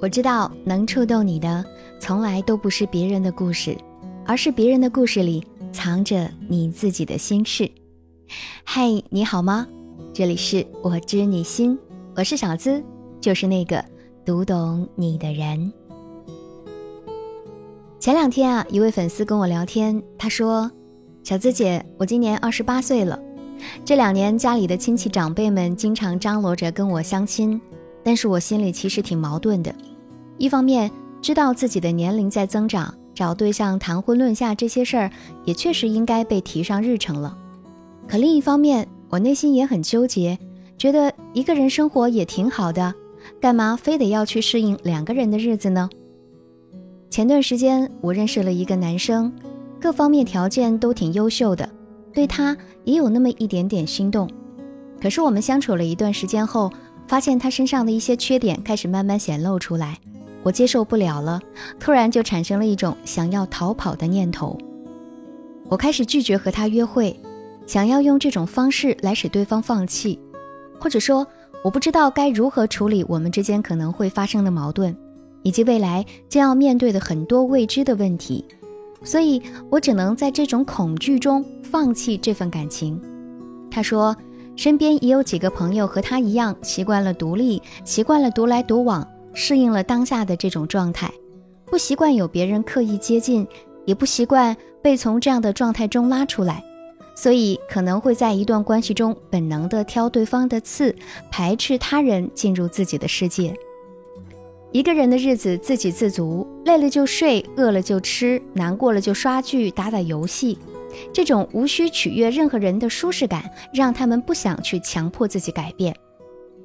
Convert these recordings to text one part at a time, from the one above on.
我知道能触动你的，从来都不是别人的故事，而是别人的故事里藏着你自己的心事。嗨，你好吗？这里是我知你心，我是小资，就是那个读懂你的人。前两天啊，一位粉丝跟我聊天，他说：“小资姐，我今年二十八岁了，这两年家里的亲戚长辈们经常张罗着跟我相亲，但是我心里其实挺矛盾的。”一方面知道自己的年龄在增长，找对象谈婚论嫁这些事儿也确实应该被提上日程了。可另一方面，我内心也很纠结，觉得一个人生活也挺好的，干嘛非得要去适应两个人的日子呢？前段时间我认识了一个男生，各方面条件都挺优秀的，对他也有那么一点点心动。可是我们相处了一段时间后，发现他身上的一些缺点开始慢慢显露出来。我接受不了了，突然就产生了一种想要逃跑的念头。我开始拒绝和他约会，想要用这种方式来使对方放弃，或者说，我不知道该如何处理我们之间可能会发生的矛盾，以及未来将要面对的很多未知的问题，所以我只能在这种恐惧中放弃这份感情。他说，身边也有几个朋友和他一样，习惯了独立，习惯了独来独往。适应了当下的这种状态，不习惯有别人刻意接近，也不习惯被从这样的状态中拉出来，所以可能会在一段关系中本能的挑对方的刺，排斥他人进入自己的世界。一个人的日子自给自足，累了就睡，饿了就吃，难过了就刷剧、打打游戏，这种无需取悦任何人的舒适感，让他们不想去强迫自己改变。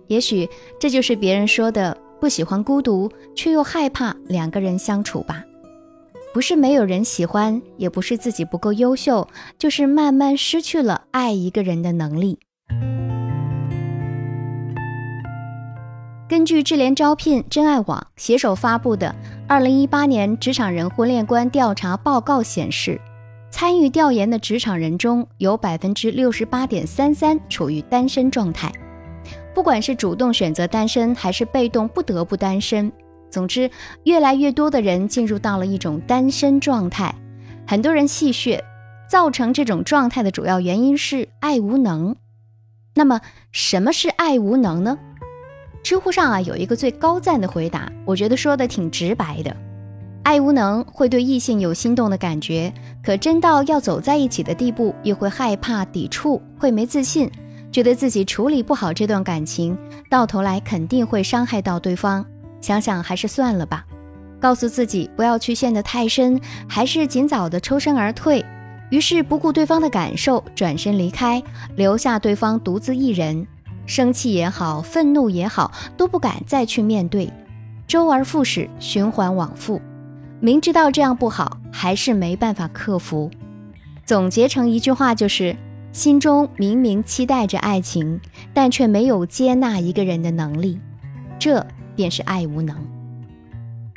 也许这就是别人说的。不喜欢孤独，却又害怕两个人相处吧？不是没有人喜欢，也不是自己不够优秀，就是慢慢失去了爱一个人的能力。根据智联招聘、真爱网携手发布的《二零一八年职场人婚恋观调查报告》显示，参与调研的职场人中有百分之六十八点三三处于单身状态。不管是主动选择单身，还是被动不得不单身，总之，越来越多的人进入到了一种单身状态。很多人戏谑，造成这种状态的主要原因是爱无能。那么，什么是爱无能呢？知乎上啊有一个最高赞的回答，我觉得说的挺直白的：爱无能会对异性有心动的感觉，可真到要走在一起的地步，又会害怕、抵触，会没自信。觉得自己处理不好这段感情，到头来肯定会伤害到对方。想想还是算了吧，告诉自己不要去陷得太深，还是尽早的抽身而退。于是不顾对方的感受，转身离开，留下对方独自一人。生气也好，愤怒也好，都不敢再去面对，周而复始，循环往复。明知道这样不好，还是没办法克服。总结成一句话就是。心中明明期待着爱情，但却没有接纳一个人的能力，这便是爱无能。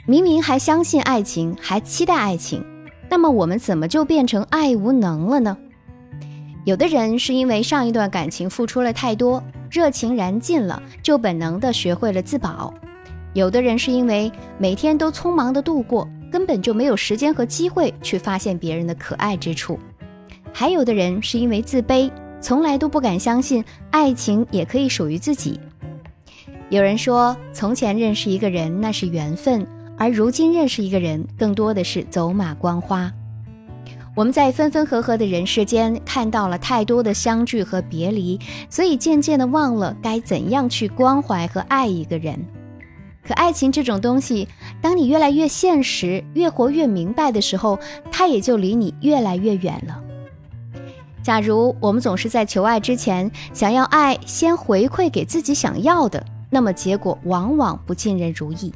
明明还相信爱情，还期待爱情，那么我们怎么就变成爱无能了呢？有的人是因为上一段感情付出了太多，热情燃尽了，就本能的学会了自保；有的人是因为每天都匆忙的度过，根本就没有时间和机会去发现别人的可爱之处。还有的人是因为自卑，从来都不敢相信爱情也可以属于自己。有人说，从前认识一个人那是缘分，而如今认识一个人更多的是走马观花。我们在分分合合的人世间看到了太多的相聚和别离，所以渐渐的忘了该怎样去关怀和爱一个人。可爱情这种东西，当你越来越现实，越活越明白的时候，它也就离你越来越远了。假如我们总是在求爱之前想要爱先回馈给自己想要的，那么结果往往不尽人如意。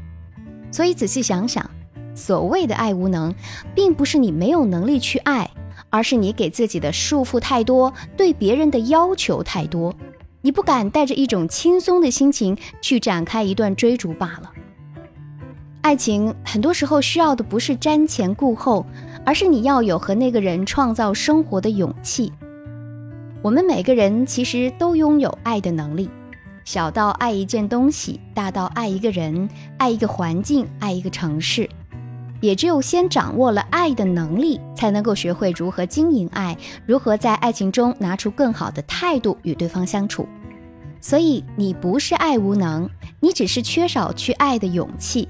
所以仔细想想，所谓的爱无能，并不是你没有能力去爱，而是你给自己的束缚太多，对别人的要求太多，你不敢带着一种轻松的心情去展开一段追逐罢了。爱情很多时候需要的不是瞻前顾后，而是你要有和那个人创造生活的勇气。我们每个人其实都拥有爱的能力，小到爱一件东西，大到爱一个人、爱一个环境、爱一个城市。也只有先掌握了爱的能力，才能够学会如何经营爱，如何在爱情中拿出更好的态度与对方相处。所以，你不是爱无能，你只是缺少去爱的勇气。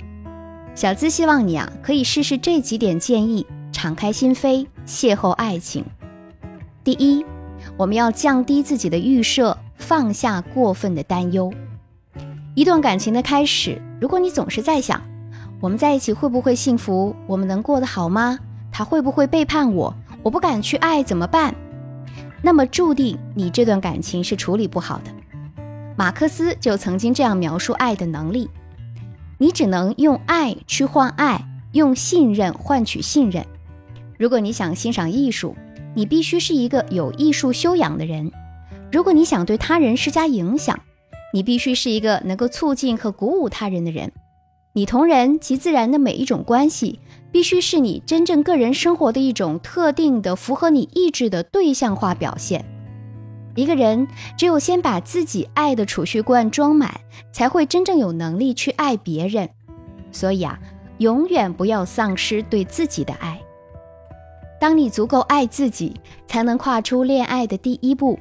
小资希望你啊，可以试试这几点建议，敞开心扉，邂逅爱情。第一，我们要降低自己的预设，放下过分的担忧。一段感情的开始，如果你总是在想，我们在一起会不会幸福？我们能过得好吗？他会不会背叛我？我不敢去爱怎么办？那么注定你这段感情是处理不好的。马克思就曾经这样描述爱的能力。你只能用爱去换爱，用信任换取信任。如果你想欣赏艺术，你必须是一个有艺术修养的人；如果你想对他人施加影响，你必须是一个能够促进和鼓舞他人的人。你同人及自然的每一种关系，必须是你真正个人生活的一种特定的、符合你意志的对象化表现。一个人只有先把自己爱的储蓄罐装满，才会真正有能力去爱别人。所以啊，永远不要丧失对自己的爱。当你足够爱自己，才能跨出恋爱的第一步。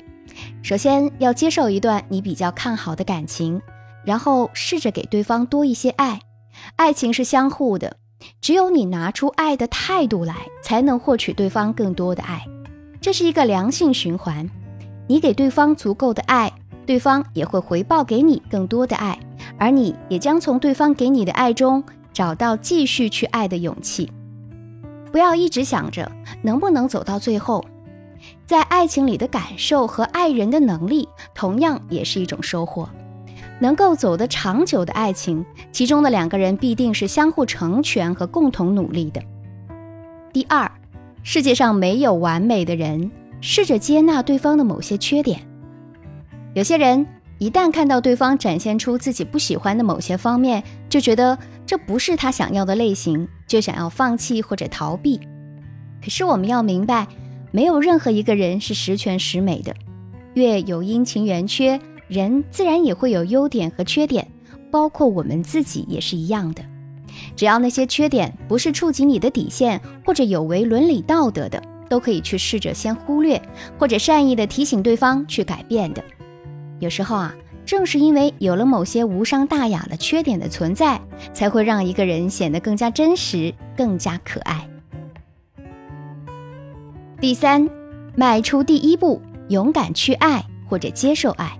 首先要接受一段你比较看好的感情，然后试着给对方多一些爱。爱情是相互的，只有你拿出爱的态度来，才能获取对方更多的爱。这是一个良性循环。你给对方足够的爱，对方也会回报给你更多的爱，而你也将从对方给你的爱中找到继续去爱的勇气。不要一直想着能不能走到最后，在爱情里的感受和爱人的能力，同样也是一种收获。能够走得长久的爱情，其中的两个人必定是相互成全和共同努力的。第二，世界上没有完美的人。试着接纳对方的某些缺点。有些人一旦看到对方展现出自己不喜欢的某些方面，就觉得这不是他想要的类型，就想要放弃或者逃避。可是我们要明白，没有任何一个人是十全十美的。月有阴晴圆缺，人自然也会有优点和缺点，包括我们自己也是一样的。只要那些缺点不是触及你的底线，或者有违伦理道德的。都可以去试着先忽略，或者善意的提醒对方去改变的。有时候啊，正是因为有了某些无伤大雅的缺点的存在，才会让一个人显得更加真实、更加可爱。第三，迈出第一步，勇敢去爱或者接受爱。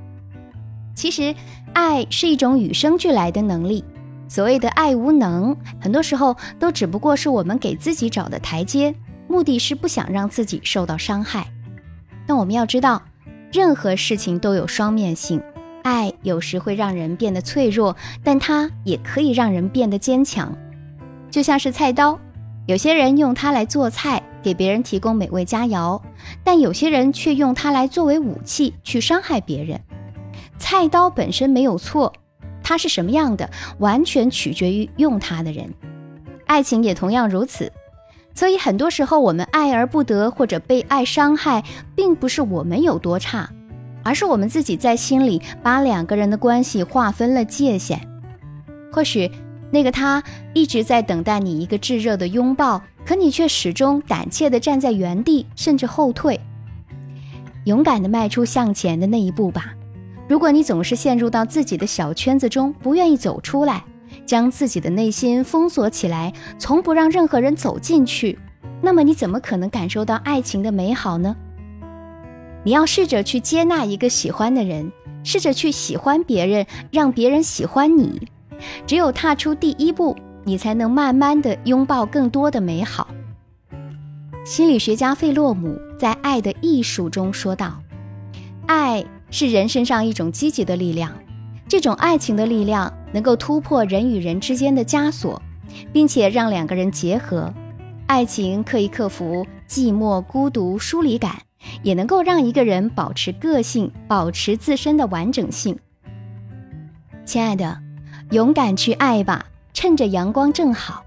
其实，爱是一种与生俱来的能力。所谓的爱无能，很多时候都只不过是我们给自己找的台阶。目的是不想让自己受到伤害，但我们要知道，任何事情都有双面性。爱有时会让人变得脆弱，但它也可以让人变得坚强。就像是菜刀，有些人用它来做菜，给别人提供美味佳肴，但有些人却用它来作为武器去伤害别人。菜刀本身没有错，它是什么样的，完全取决于用它的人。爱情也同样如此。所以很多时候，我们爱而不得或者被爱伤害，并不是我们有多差，而是我们自己在心里把两个人的关系划分了界限。或许那个他一直在等待你一个炙热的拥抱，可你却始终胆怯地站在原地，甚至后退。勇敢地迈出向前的那一步吧。如果你总是陷入到自己的小圈子中，不愿意走出来。将自己的内心封锁起来，从不让任何人走进去，那么你怎么可能感受到爱情的美好呢？你要试着去接纳一个喜欢的人，试着去喜欢别人，让别人喜欢你。只有踏出第一步，你才能慢慢的拥抱更多的美好。心理学家费洛姆在《爱的艺术》中说道：“爱是人身上一种积极的力量，这种爱情的力量。”能够突破人与人之间的枷锁，并且让两个人结合。爱情可以克服寂寞、孤独、疏离感，也能够让一个人保持个性，保持自身的完整性。亲爱的，勇敢去爱吧，趁着阳光正好，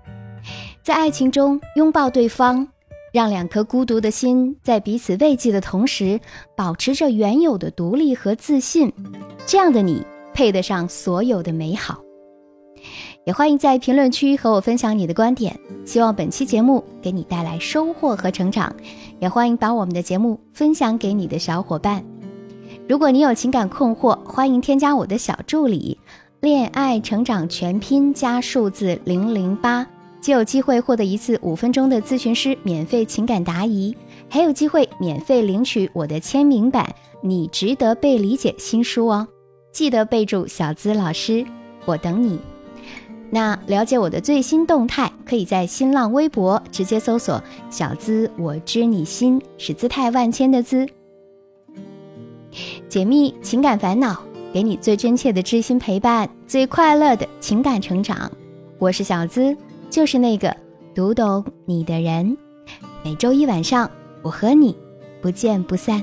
在爱情中拥抱对方，让两颗孤独的心在彼此慰藉的同时，保持着原有的独立和自信。这样的你。配得上所有的美好。也欢迎在评论区和我分享你的观点。希望本期节目给你带来收获和成长。也欢迎把我们的节目分享给你的小伙伴。如果你有情感困惑，欢迎添加我的小助理“恋爱成长全拼加数字零零八”，就有机会获得一次五分钟的咨询师免费情感答疑，还有机会免费领取我的签名版《你值得被理解》新书哦。记得备注“小资老师”，我等你。那了解我的最新动态，可以在新浪微博直接搜索“小资我知你心”，是姿态万千的“资”。解密情感烦恼，给你最真切的知心陪伴，最快乐的情感成长。我是小资，就是那个读懂你的人。每周一晚上，我和你不见不散。